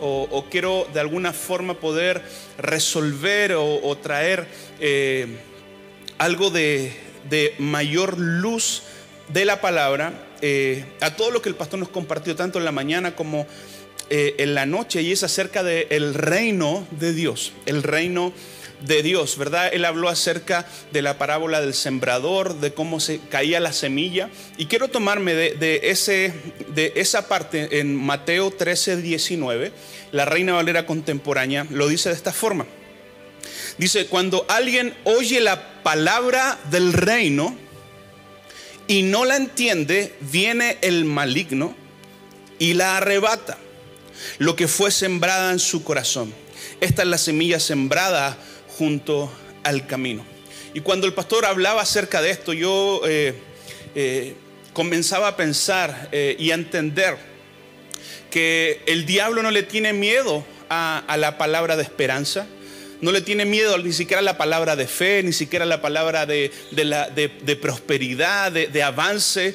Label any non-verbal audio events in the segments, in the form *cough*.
o, quiero de alguna forma poder resolver o, o traer eh, algo de, de mayor luz de la palabra eh, a todo lo que el pastor nos compartió tanto en la mañana como eh, en la noche y es acerca del reino de Dios, el reino de Dios, ¿verdad? Él habló acerca de la parábola del sembrador, de cómo se caía la semilla. Y quiero tomarme de, de ese, de esa parte en Mateo 13, 19. La Reina Valera contemporánea lo dice de esta forma. Dice, cuando alguien oye la palabra del reino y no la entiende, viene el maligno y la arrebata lo que fue sembrada en su corazón. Esta es la semilla sembrada junto al camino. Y cuando el pastor hablaba acerca de esto, yo eh, eh, comenzaba a pensar eh, y a entender que el diablo no le tiene miedo a, la palabra de esperanza, no le tiene miedo ni siquiera a la palabra de fe, ni siquiera la palabra de, de, la, de, de prosperidad, de, avance,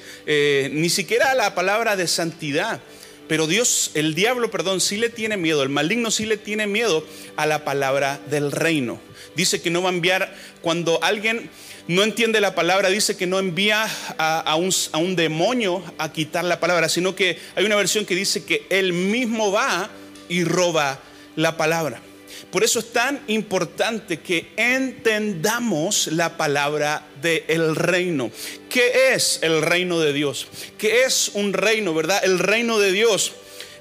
ni siquiera a la palabra de santidad. Pero Dios, el diablo, perdón, sí le tiene miedo, el maligno sí le tiene miedo a la palabra del reino. Dice que no va a enviar, cuando alguien no entiende la palabra, dice que no envía a, a, un, a, un, demonio a quitar la palabra, sino que hay una versión que dice que él mismo va y roba la palabra. Por eso es tan importante que entendamos la palabra del reino. ¿Qué es el reino de Dios? ¿Qué es un reino, verdad? El reino de Dios,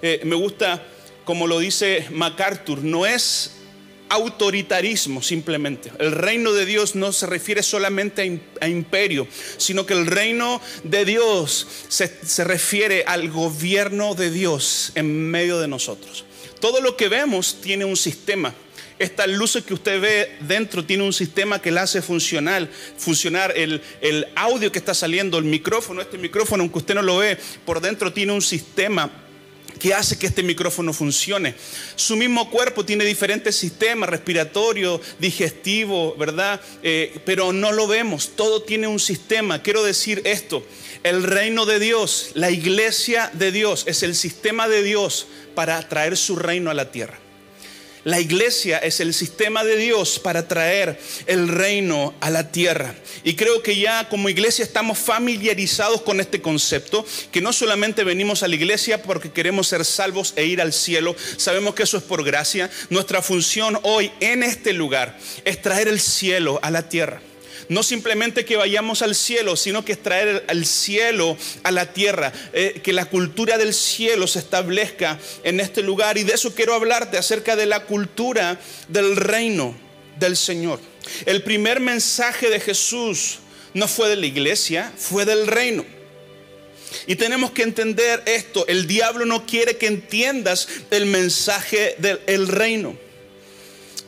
eh, me gusta como lo dice MacArthur, no es autoritarismo simplemente. El reino de Dios no se refiere solamente a, imperio, sino que el reino de Dios se, se refiere al gobierno de Dios en medio de nosotros. Todo lo que vemos tiene un sistema. Estas luces que usted ve dentro tiene un sistema que la hace funcionar, funcionar el, el, audio que está saliendo, el micrófono, este micrófono, aunque usted no lo ve, por dentro tiene un sistema que hace que este micrófono funcione. Su mismo cuerpo tiene diferentes sistemas, respiratorio, digestivo, ¿verdad? Eh, pero no lo vemos, todo tiene un sistema. Quiero decir esto, el reino de Dios, la iglesia de Dios, es el sistema de Dios para traer su reino a la tierra. La iglesia es el sistema de Dios para traer el reino a la tierra. Y creo que ya como iglesia estamos familiarizados con este concepto, que no solamente venimos a la iglesia porque queremos ser salvos e ir al cielo, sabemos que eso es por gracia. Nuestra función hoy en este lugar es traer el cielo a la tierra. No simplemente que vayamos al cielo, sino que es traer el cielo a la tierra, eh, que la cultura del cielo se establezca en este lugar. Y de eso quiero hablarte acerca de la cultura del reino del Señor. El primer mensaje de Jesús no fue de la iglesia, fue del reino. Y tenemos que entender esto, el diablo no quiere que entiendas el mensaje del reino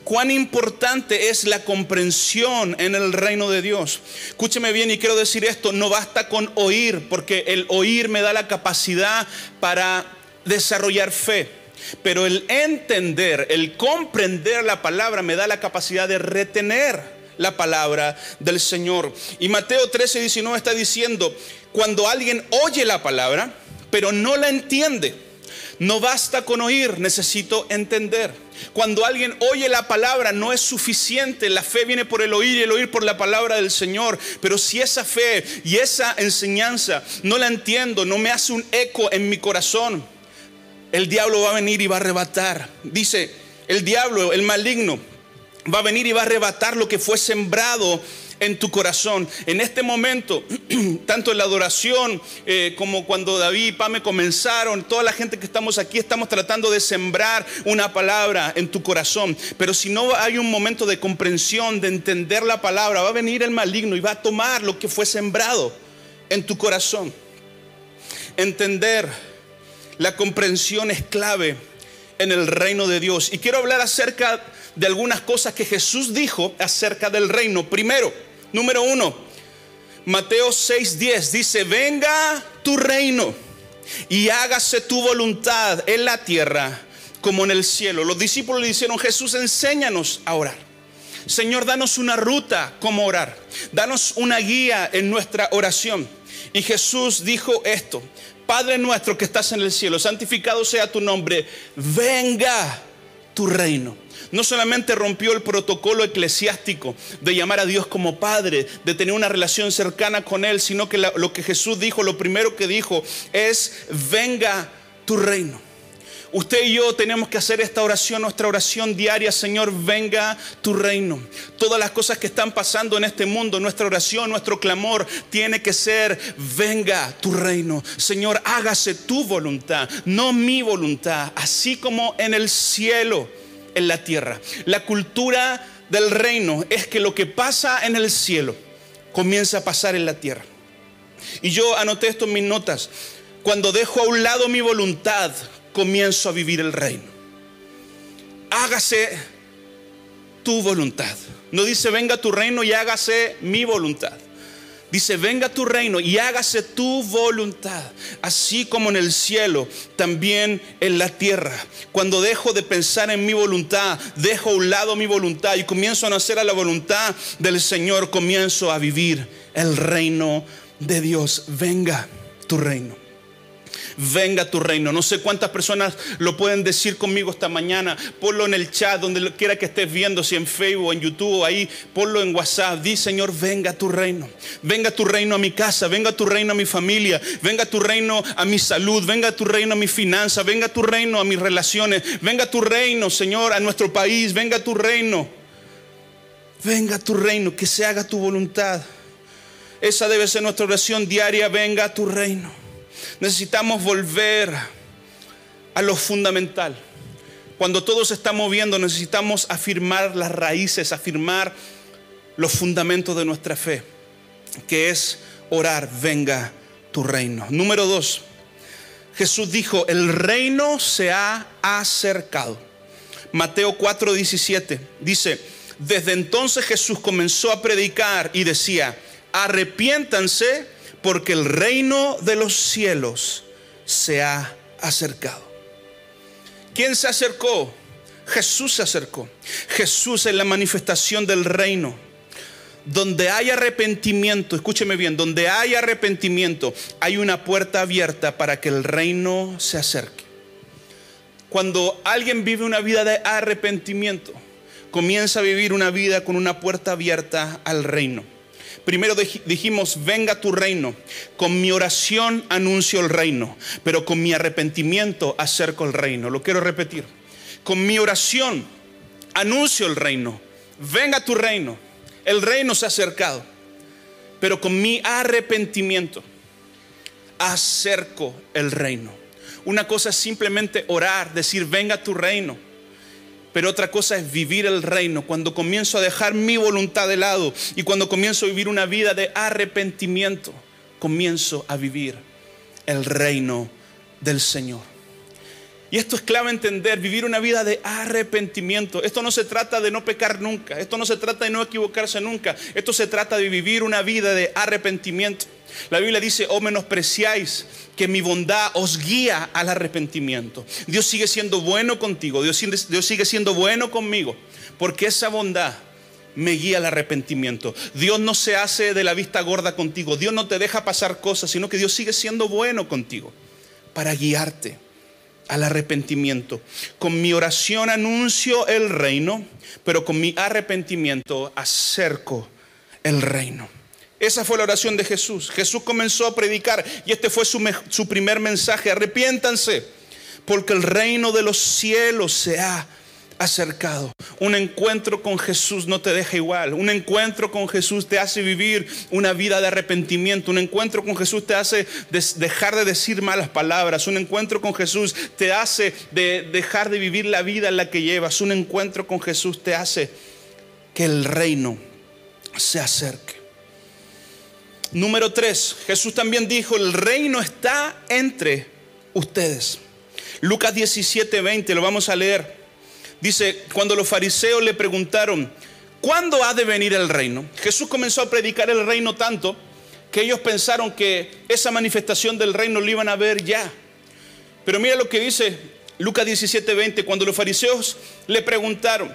cuán importante es la comprensión en el reino de Dios. Escúcheme bien y quiero decir esto, no basta con oír, porque el oír me da la capacidad para desarrollar fe. Pero el entender, el comprender la palabra me da la capacidad de retener la palabra del Señor. Y Mateo 13, 19 está diciendo, cuando alguien oye la palabra, pero no la entiende, no basta con oír, necesito entender. Cuando alguien oye la palabra no es suficiente, la fe viene por el oír y el oír por la palabra del Señor. Pero si esa fe y esa enseñanza no la entiendo, no me hace un eco en mi corazón, el diablo va a venir y va a arrebatar. Dice, el diablo, el maligno, va a venir y va a arrebatar lo que fue sembrado en tu corazón. En este momento, *clears throat* tanto en la adoración eh, como cuando David y Pame comenzaron, toda la gente que estamos aquí estamos tratando de sembrar una palabra en tu corazón. Pero si no hay un momento de comprensión, de entender la palabra, va a venir el maligno y va a tomar lo que fue sembrado en tu corazón. Entender la comprensión es clave en el reino de Dios. Y quiero hablar acerca de algunas cosas que Jesús dijo acerca del reino. Primero, número uno, Mateo 6:10 dice, venga tu reino y hágase tu voluntad en la tierra como en el cielo. Los discípulos le dijeron, Jesús, enséñanos a orar. Señor, danos una ruta como orar. Danos una guía en nuestra oración. Y Jesús dijo esto, Padre nuestro que estás en el cielo, santificado sea tu nombre, venga tu reino. No solamente rompió el protocolo eclesiástico de llamar a Dios como Padre, de tener una relación cercana con Él, sino que lo que Jesús dijo, lo primero que dijo es, venga tu reino. Usted y yo tenemos que hacer esta oración, nuestra oración diaria, Señor, venga tu reino. Todas las cosas que están pasando en este mundo, nuestra oración, nuestro clamor tiene que ser, venga tu reino. Señor, hágase tu voluntad, no mi voluntad, así como en el cielo, en la tierra. La cultura del reino es que lo que pasa en el cielo comienza a pasar en la tierra. Y yo anoté esto en mis notas. Cuando dejo a un lado mi voluntad, comienzo a vivir el reino. Hágase tu voluntad. No dice venga tu reino y hágase mi voluntad. Dice, venga tu reino y hágase tu voluntad, así como en el cielo, también en la tierra. Cuando dejo de pensar en mi voluntad, dejo a un lado mi voluntad y comienzo a nacer a la voluntad del Señor, comienzo a vivir el reino de Dios. Venga tu reino venga tu reino. No sé cuántas personas lo pueden decir conmigo esta mañana. Ponlo en el chat, donde quiera que estés viendo, si en Facebook, en YouTube, ahí, ponlo en WhatsApp. Di, Señor, venga tu reino. Venga tu reino a mi casa, venga tu reino a mi familia, venga tu reino a mi salud, venga tu reino a mi finanza, venga tu reino a mis relaciones, venga tu reino, Señor, a nuestro país, venga tu reino. Venga tu reino, que se haga tu voluntad. Esa debe ser nuestra oración diaria, venga tu reino. Necesitamos volver a lo fundamental. Cuando todo se está moviendo, necesitamos afirmar las raíces, afirmar los fundamentos de nuestra fe, que es orar, venga tu reino. Número dos, Jesús dijo, el reino se ha acercado. Mateo 4:17 dice, desde entonces Jesús comenzó a predicar y decía, arrepiéntanse porque el reino de los cielos se ha acercado. ¿Quién se acercó? Jesús se acercó. Jesús es la manifestación del reino. Donde hay arrepentimiento, escúcheme bien, donde hay arrepentimiento, hay una puerta abierta para que el reino se acerque. Cuando alguien vive una vida de arrepentimiento, comienza a vivir una vida con una puerta abierta al reino. Primero dijimos, venga tu reino. Con mi oración anuncio el reino, pero con mi arrepentimiento acerco el reino. Lo quiero repetir. Con mi oración anuncio el reino. Venga tu reino. El reino se ha acercado. Pero con mi arrepentimiento acerco el reino. Una cosa es simplemente orar, decir, venga tu reino pero otra cosa es vivir el reino, cuando comienzo a dejar mi voluntad de lado y cuando comienzo a vivir una vida de arrepentimiento, comienzo a vivir el reino del Señor. Y esto es clave entender, vivir una vida de arrepentimiento. Esto no se trata de no pecar nunca, esto no se trata de no equivocarse nunca, esto se trata de vivir una vida de arrepentimiento. La Biblia dice, oh menospreciáis que mi bondad os guía al arrepentimiento. Dios sigue siendo bueno contigo, Dios, sigue siendo bueno conmigo, porque esa bondad me guía al arrepentimiento. Dios no se hace de la vista gorda contigo, Dios no te deja pasar cosas, sino que Dios sigue siendo bueno contigo para guiarte al arrepentimiento. Con mi oración anuncio el reino, pero con mi arrepentimiento acerco el reino. Esa fue la oración de Jesús. Jesús comenzó a predicar y este fue su, su, primer mensaje. Arrepiéntanse porque el reino de los cielos se ha acercado. Un encuentro con Jesús no te deja igual. Un encuentro con Jesús te hace vivir una vida de arrepentimiento. Un encuentro con Jesús te hace dejar de decir malas palabras. Un encuentro con Jesús te hace de dejar de vivir la vida en la que llevas. Un encuentro con Jesús te hace que el reino se acerque. Número tres, Jesús también dijo, el reino está entre ustedes. Lucas 17, 20, lo vamos a leer. Dice, cuando los fariseos le preguntaron, ¿cuándo ha de venir el reino? Jesús comenzó a predicar el reino tanto que ellos pensaron que esa manifestación del reino lo iban a ver ya. Pero mira lo que dice Lucas 17, 20, cuando los fariseos le preguntaron,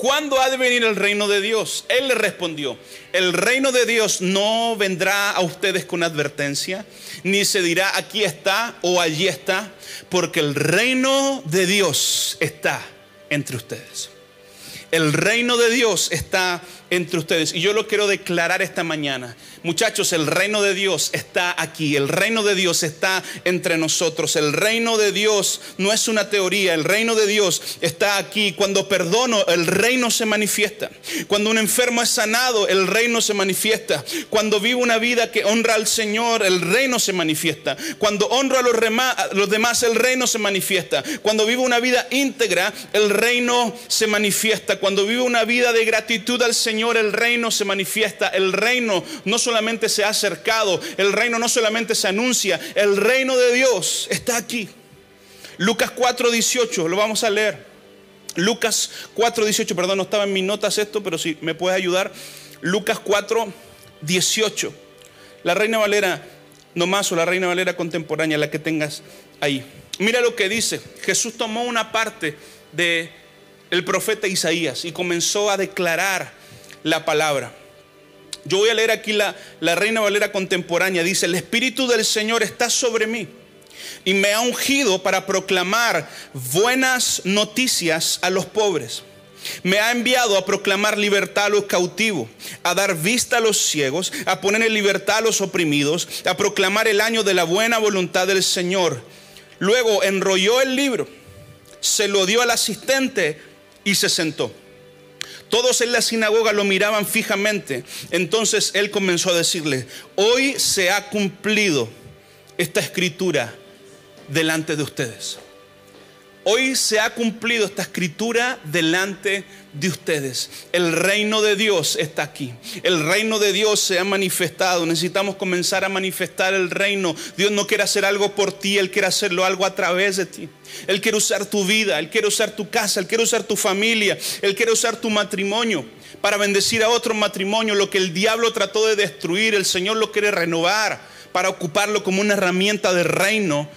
¿cuándo ha de venir el reino de Dios? Él le respondió, el reino de Dios no vendrá a ustedes con advertencia, ni se dirá aquí está o allí está, porque el reino de Dios está entre ustedes. El reino de Dios está entre ustedes. Y yo lo quiero declarar esta mañana. Muchachos, el reino de Dios está aquí, el reino de Dios está entre nosotros, el reino de Dios no es una teoría, el reino de Dios está aquí. Cuando perdono, el reino se manifiesta. Cuando un enfermo es sanado, el reino se manifiesta. Cuando vivo una vida que honra al Señor, el reino se manifiesta. Cuando honro a los, demás, el reino se manifiesta. Cuando vivo una vida íntegra, el reino se manifiesta. Cuando vivo una vida de gratitud al Señor, el reino se manifiesta. El reino no solamente se ha acercado, el reino no solamente se anuncia, el reino de Dios está aquí. Lucas 4:18, lo vamos a leer. Lucas 4:18, perdón, no estaba en mis notas esto, pero si me puedes ayudar. Lucas 4:18. La Reina Valera, no más, o la Reina Valera contemporánea, la que tengas ahí. Mira lo que dice. Jesús tomó una parte de el profeta Isaías y comenzó a declarar la palabra. Yo voy a leer aquí la, la Reina Valera contemporánea. Dice, el Espíritu del Señor está sobre mí y me ha ungido para proclamar buenas noticias a los pobres. Me ha enviado a proclamar libertad a los cautivos, a dar vista a los ciegos, a poner en libertad a los oprimidos, a proclamar el año de la buena voluntad del Señor. Luego enrolló el libro, se lo dio al asistente y se sentó. Todos en la sinagoga lo miraban fijamente. Entonces él comenzó a decirle, hoy se ha cumplido esta escritura delante de ustedes. Hoy se ha cumplido esta escritura delante de ustedes. El reino de Dios está aquí. El reino de Dios se ha manifestado. Necesitamos comenzar a manifestar el reino. Dios no quiere hacer algo por ti, Él quiere hacerlo algo a través de ti. Él quiere usar tu vida, Él quiere usar tu casa, Él quiere usar tu familia, Él quiere usar tu matrimonio para bendecir a otro matrimonio. Lo que el diablo trató de destruir, el Señor lo quiere renovar para ocuparlo como una herramienta de reino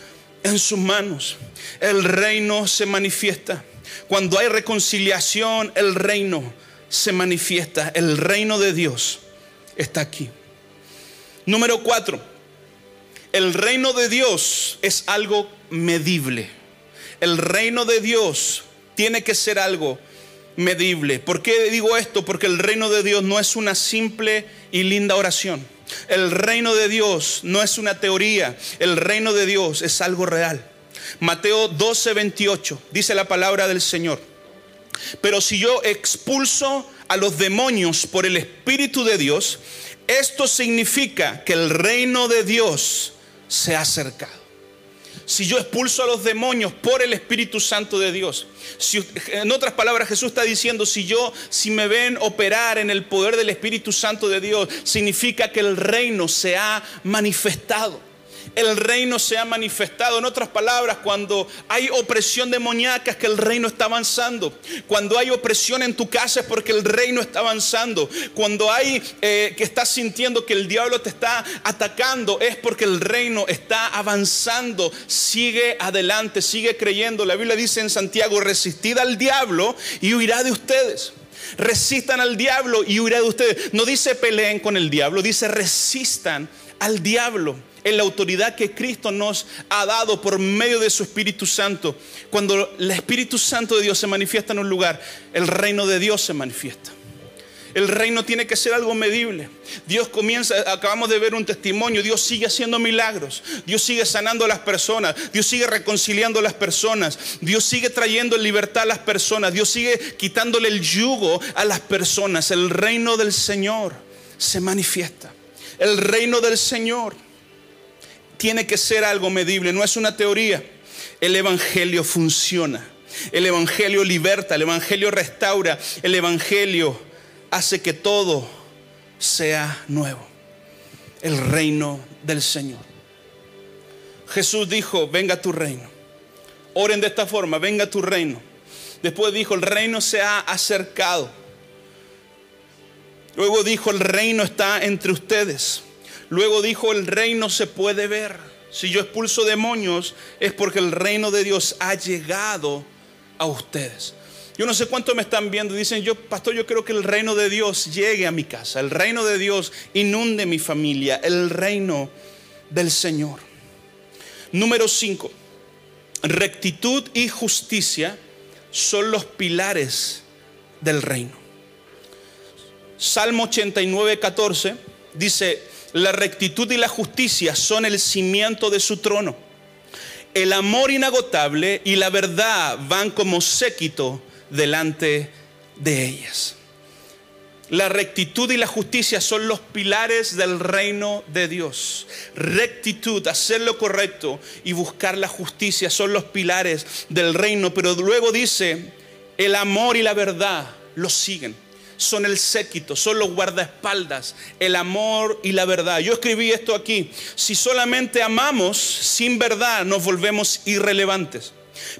en sus manos. El reino se manifiesta. Cuando hay reconciliación, el reino se manifiesta. El reino de Dios está aquí. Número cuatro, el reino de Dios es algo medible. El reino de Dios tiene que ser algo medible. ¿Por qué digo esto? Porque el reino de Dios no es una simple y linda oración. El reino de Dios no es una teoría, el reino de Dios es algo real. Mateo 12, 28 dice la palabra del Señor. Pero si yo expulso a los demonios por el Espíritu de Dios, esto significa que el reino de Dios se ha acercado si yo expulso a los demonios por el Espíritu Santo de Dios. Si, en otras palabras, Jesús está diciendo, si yo, si me ven operar en el poder del Espíritu Santo de Dios, significa que el reino se ha manifestado el reino se ha manifestado. En otras palabras, cuando hay opresión demoníaca es que el reino está avanzando. Cuando hay opresión en tu casa es porque el reino está avanzando. Cuando hay eh, que estás sintiendo que el diablo te está atacando es porque el reino está avanzando. Sigue adelante, sigue creyendo. La Biblia dice en Santiago, resistid al diablo y huirá de ustedes. Resistan al diablo y huirá de ustedes. No dice peleen con el diablo, dice resistan al diablo en la autoridad que Cristo nos ha dado por medio de su Espíritu Santo. Cuando el Espíritu Santo de Dios se manifiesta en un lugar, el reino de Dios se manifiesta. El reino tiene que ser algo medible. Dios comienza, acabamos de ver un testimonio, Dios sigue haciendo milagros, Dios sigue sanando a las personas, Dios sigue reconciliando a las personas, Dios sigue trayendo libertad a las personas, Dios sigue quitándole el yugo a las personas. El reino del Señor se manifiesta. El reino del Señor tiene que ser algo medible, no es una teoría. El Evangelio funciona. El Evangelio liberta, el Evangelio restaura, el Evangelio hace que todo sea nuevo. El reino del Señor. Jesús dijo, venga tu reino. Oren de esta forma, venga tu reino. Después dijo, el reino se ha acercado. Luego dijo, el reino está entre ustedes. Luego dijo, el reino se puede ver. Si yo expulso demonios es porque el reino de Dios ha llegado a ustedes. Yo no sé cuánto me están viendo. Dicen, yo, pastor, yo creo que el reino de Dios llegue a mi casa. El reino de Dios inunde mi familia. El reino del Señor. Número 5. Rectitud y justicia son los pilares del reino. Salmo 89, 14 dice, la rectitud y la justicia son el cimiento de su trono. El amor inagotable y la verdad van como séquito delante de ellas. La rectitud y la justicia son los pilares del reino de Dios. Rectitud, hacer lo correcto y buscar la justicia son los pilares del reino. Pero luego dice, el amor y la verdad los siguen. Son el séquito, son los guardaespaldas, el amor y la verdad. Yo escribí esto aquí. Si solamente amamos sin verdad, nos volvemos irrelevantes.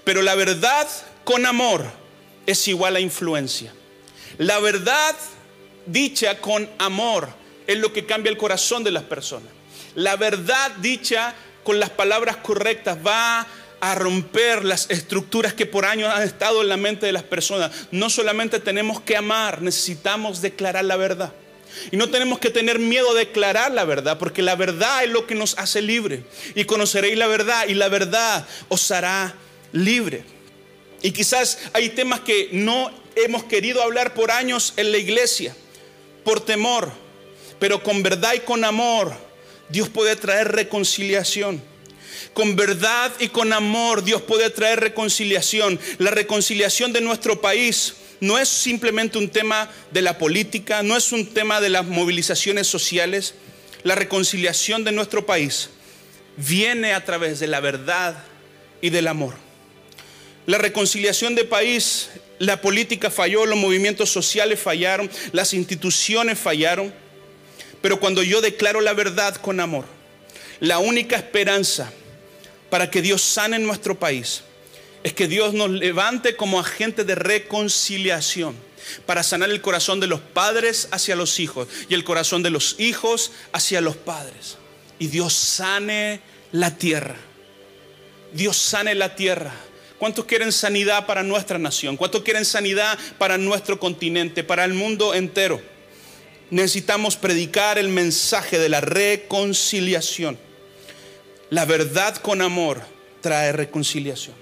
Pero la verdad con amor es igual a influencia. La verdad dicha con amor es lo que cambia el corazón de las personas. La verdad dicha con las palabras correctas va a romper las estructuras que por años han estado en la mente de las personas. No solamente tenemos que amar, necesitamos declarar la verdad. Y no tenemos que tener miedo de declarar la verdad, porque la verdad es lo que nos hace libre. Y conoceréis la verdad y la verdad os hará libre. Y quizás hay temas que no hemos querido hablar por años en la iglesia por temor, pero con verdad y con amor Dios puede traer reconciliación. Con verdad y con amor Dios puede traer reconciliación. La reconciliación de nuestro país no es simplemente un tema de la política, no es un tema de las movilizaciones sociales. La reconciliación de nuestro país viene a través de la verdad y del amor. La reconciliación de país la política falló, los movimientos sociales fallaron, las instituciones fallaron. Pero cuando yo declaro la verdad con amor, la única esperanza para que Dios sane nuestro país es que Dios nos levante como agente de reconciliación para sanar el corazón de los padres hacia los hijos y el corazón de los hijos hacia los padres. Y Dios sane la tierra. Dios sane la tierra ¿Cuántos quieren sanidad para nuestra nación? ¿Cuántos quieren sanidad para nuestro continente, para el mundo entero? Necesitamos predicar el mensaje de la reconciliación. La verdad con amor trae reconciliación.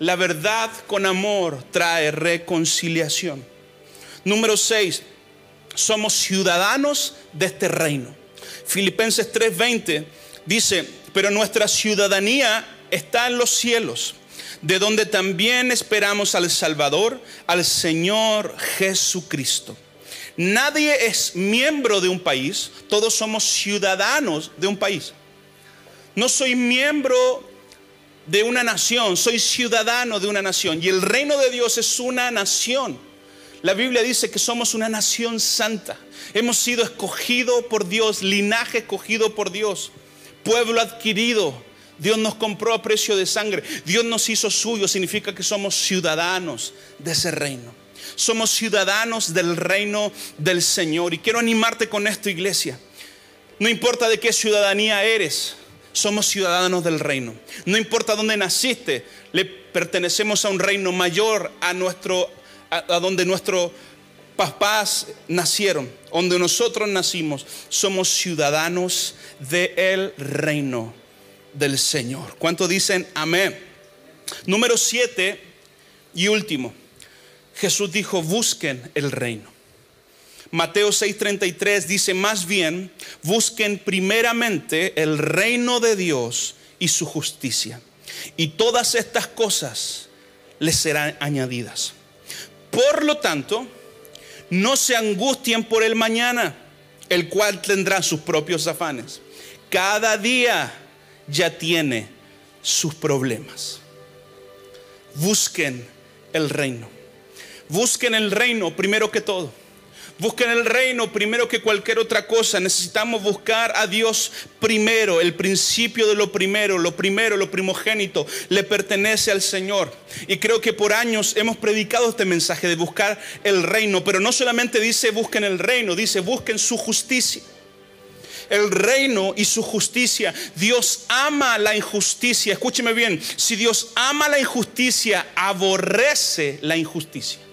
La verdad con amor trae reconciliación. Número 6. Somos ciudadanos de este reino. Filipenses 3:20 dice, pero nuestra ciudadanía está en los cielos de donde también esperamos al Salvador, al Señor Jesucristo. Nadie es miembro de un país, todos somos ciudadanos de un país. No soy miembro de una nación, soy ciudadano de una nación. Y el reino de Dios es una nación. La Biblia dice que somos una nación santa. Hemos sido escogidos por Dios, linaje escogido por Dios, pueblo adquirido Dios nos compró a precio de sangre. Dios nos hizo suyo. Significa que somos ciudadanos de ese reino. Somos ciudadanos del reino del Señor. Y quiero animarte con esto, iglesia. No importa de qué ciudadanía eres, somos ciudadanos del reino. No importa dónde naciste, le pertenecemos a un reino mayor a nuestro a, donde nuestros papás nacieron, donde nosotros nacimos. Somos ciudadanos del reino del Señor. ¿Cuánto dicen amén? Número siete y último. Jesús dijo, busquen el reino. Mateo 6:33 dice, más bien, busquen primeramente el reino de Dios y su justicia. Y todas estas cosas les serán añadidas. Por lo tanto, no se angustien por el mañana, el cual tendrá sus propios afanes. Cada día ya tiene sus problemas. Busquen el reino. Busquen el reino primero que todo. Busquen el reino primero que cualquier otra cosa. Necesitamos buscar a Dios primero. El principio de lo primero, lo primero, lo primogénito, le pertenece al Señor. Y creo que por años hemos predicado este mensaje de buscar el reino. Pero no solamente dice busquen el reino, dice busquen su justicia. El reino y su justicia. Dios ama la injusticia. Escúcheme bien. Si Dios ama la injusticia, aborrece la injusticia.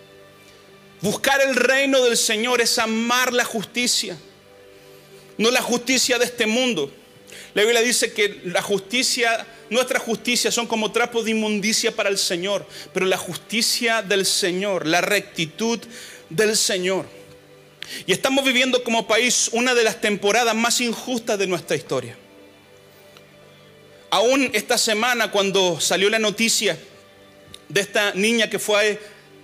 Buscar el reino del Señor es amar la justicia, no la justicia de este mundo. La Biblia dice que la justicia, nuestra justicia son como trapos de inmundicia para el Señor, pero la justicia del Señor, la rectitud del Señor. Y estamos viviendo como país una de las temporadas más injustas de nuestra historia. Aún esta semana cuando salió la noticia de esta niña que fue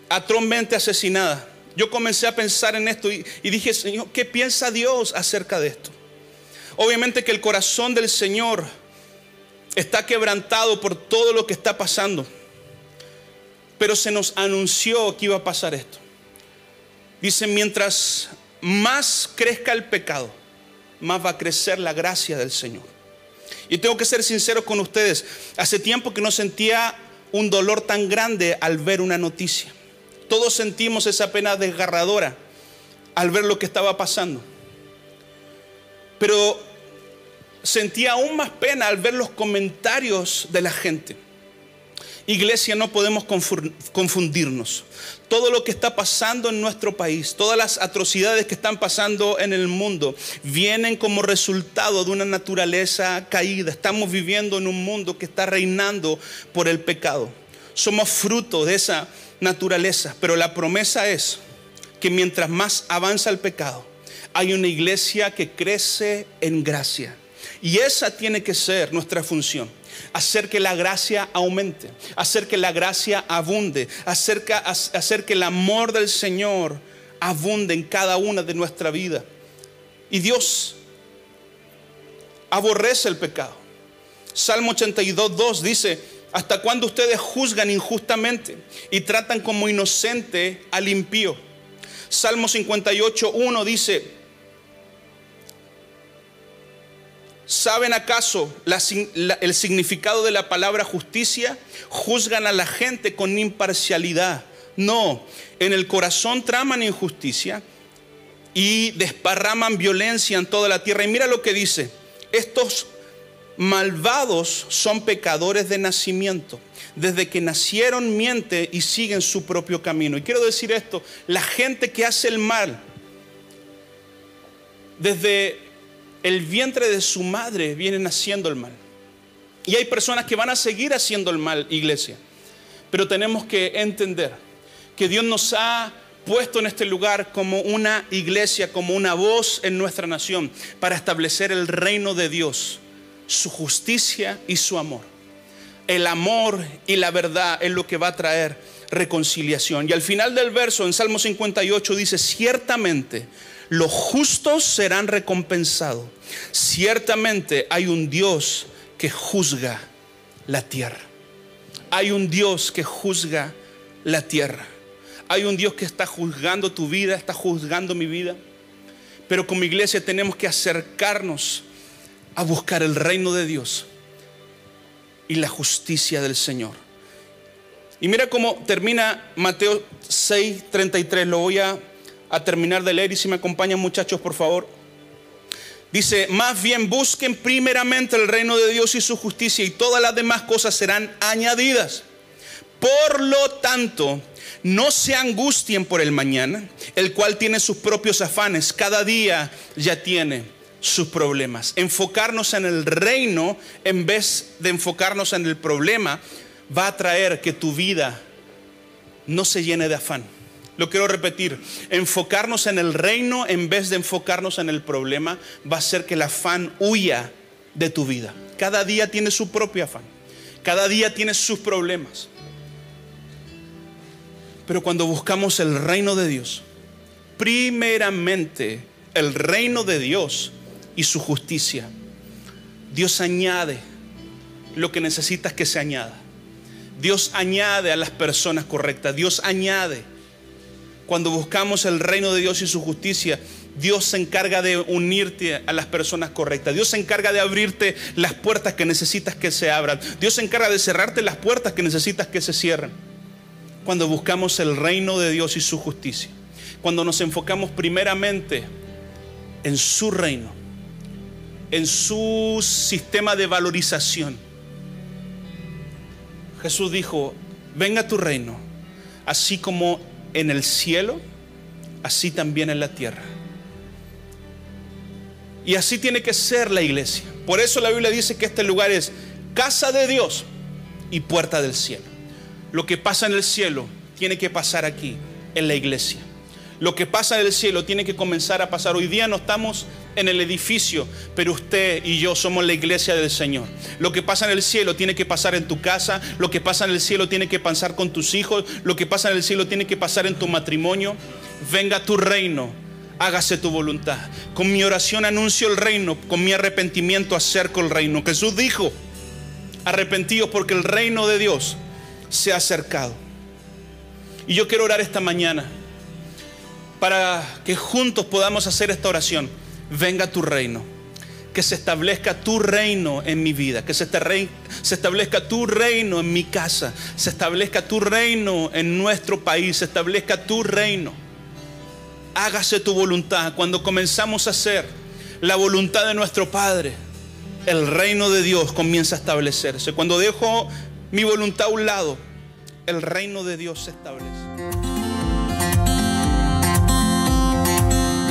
atrozmente asesinada, yo comencé a pensar en esto y, dije, Señor, ¿qué piensa Dios acerca de esto? Obviamente que el corazón del Señor está quebrantado por todo lo que está pasando, pero se nos anunció que iba a pasar esto. Dice, mientras más crezca el pecado, más va a crecer la gracia del Señor. Y tengo que ser sincero con ustedes, hace tiempo que no sentía un dolor tan grande al ver una noticia. Todos sentimos esa pena desgarradora al ver lo que estaba pasando. Pero sentía aún más pena al ver los comentarios de la gente. Iglesia, no podemos confundirnos. Todo lo que está pasando en nuestro país, todas las atrocidades que están pasando en el mundo, vienen como resultado de una naturaleza caída. Estamos viviendo en un mundo que está reinando por el pecado. Somos fruto de esa naturaleza, pero la promesa es que mientras más avanza el pecado, hay una iglesia que crece en gracia. Y esa tiene que ser nuestra función. Hacer que la gracia aumente, hacer que la gracia abunde, hacer que, hacer que el amor del Señor abunde en cada una de nuestra vida. Y Dios aborrece el pecado. Salmo 82, 2 dice, ¿Hasta cuándo ustedes juzgan injustamente y tratan como inocente al impío? Salmo 58, 1 dice, ¿saben acaso el significado de la palabra justicia? Juzgan a la gente con imparcialidad. No, en el corazón traman injusticia y desparraman violencia en toda la tierra. Y mira lo que dice, estos malvados son pecadores de nacimiento. Desde que nacieron miente y siguen su propio camino. Y quiero decir esto, la gente que hace el mal, desde el vientre de su madre vienen haciendo el mal. Y hay personas que van a seguir haciendo el mal, iglesia. Pero tenemos que entender que Dios nos ha puesto en este lugar como una iglesia, como una voz en nuestra nación, para establecer el reino de Dios su justicia y su amor. El amor y la verdad es lo que va a traer reconciliación. Y al final del verso, en Salmo 58, dice, ciertamente los justos serán recompensados. Ciertamente hay un Dios que juzga la tierra. Hay un Dios que juzga la tierra. Hay un Dios que está juzgando tu vida, está juzgando mi vida. Pero como iglesia tenemos que acercarnos a buscar el reino de Dios y la justicia del Señor. Y mira cómo termina Mateo 6, 33. Lo voy a, a terminar de leer y si me acompañan muchachos, por favor. Dice, más bien busquen primeramente el reino de Dios y su justicia y todas las demás cosas serán añadidas. Por lo tanto, no se angustien por el mañana, el cual tiene sus propios afanes. Cada día ya tiene sus problemas. Enfocarnos en el reino en vez de enfocarnos en el problema va a traer que tu vida no se llene de afán. Lo quiero repetir, enfocarnos en el reino en vez de enfocarnos en el problema va a hacer que el afán huya de tu vida. Cada día tiene su propio afán, cada día tiene sus problemas. Pero cuando buscamos el reino de Dios, primeramente el reino de Dios, y su justicia. Dios añade lo que necesitas que se añada. Dios añade a las personas correctas. Dios añade Cuando buscamos el reino de Dios y su justicia, Dios se encarga de unirte a las personas correctas. Dios se encarga de abrirte las puertas que necesitas que se abran. Dios se encarga de cerrarte las puertas que necesitas que se cierren. Cuando buscamos el reino de Dios y su justicia. Cuando nos enfocamos primeramente en su reino, en su sistema de valorización. Jesús dijo, venga tu reino, así como en el cielo, así también en la tierra. Y así tiene que ser la iglesia. Por eso la Biblia dice que este lugar es casa de Dios y puerta del cielo. Lo que pasa en el cielo tiene que pasar aquí, en la iglesia. Lo que pasa en el cielo tiene que comenzar a pasar. Hoy día no estamos en el edificio, pero usted y yo somos la iglesia del Señor. Lo que pasa en el cielo tiene que pasar en tu casa, lo que pasa en el cielo tiene que pasar con tus hijos, lo que pasa en el cielo tiene que pasar en tu matrimonio. Venga tu reino, hágase tu voluntad. Con mi oración anuncio el reino, con mi arrepentimiento acerco el reino. Jesús dijo, arrepentidos porque el reino de Dios se ha acercado. Y yo quiero orar esta mañana para que juntos podamos hacer esta oración. Venga tu reino. Que se establezca tu reino en mi vida, que se, se establezca tu reino en mi casa, se establezca tu reino en nuestro país, se establezca tu reino hágase tu voluntad. Cuando comenzamos a hacer la voluntad de nuestro Padre, el reino de Dios comienza a establecerse. Cuando dejo mi voluntad a un lado, el reino de Dios se establece.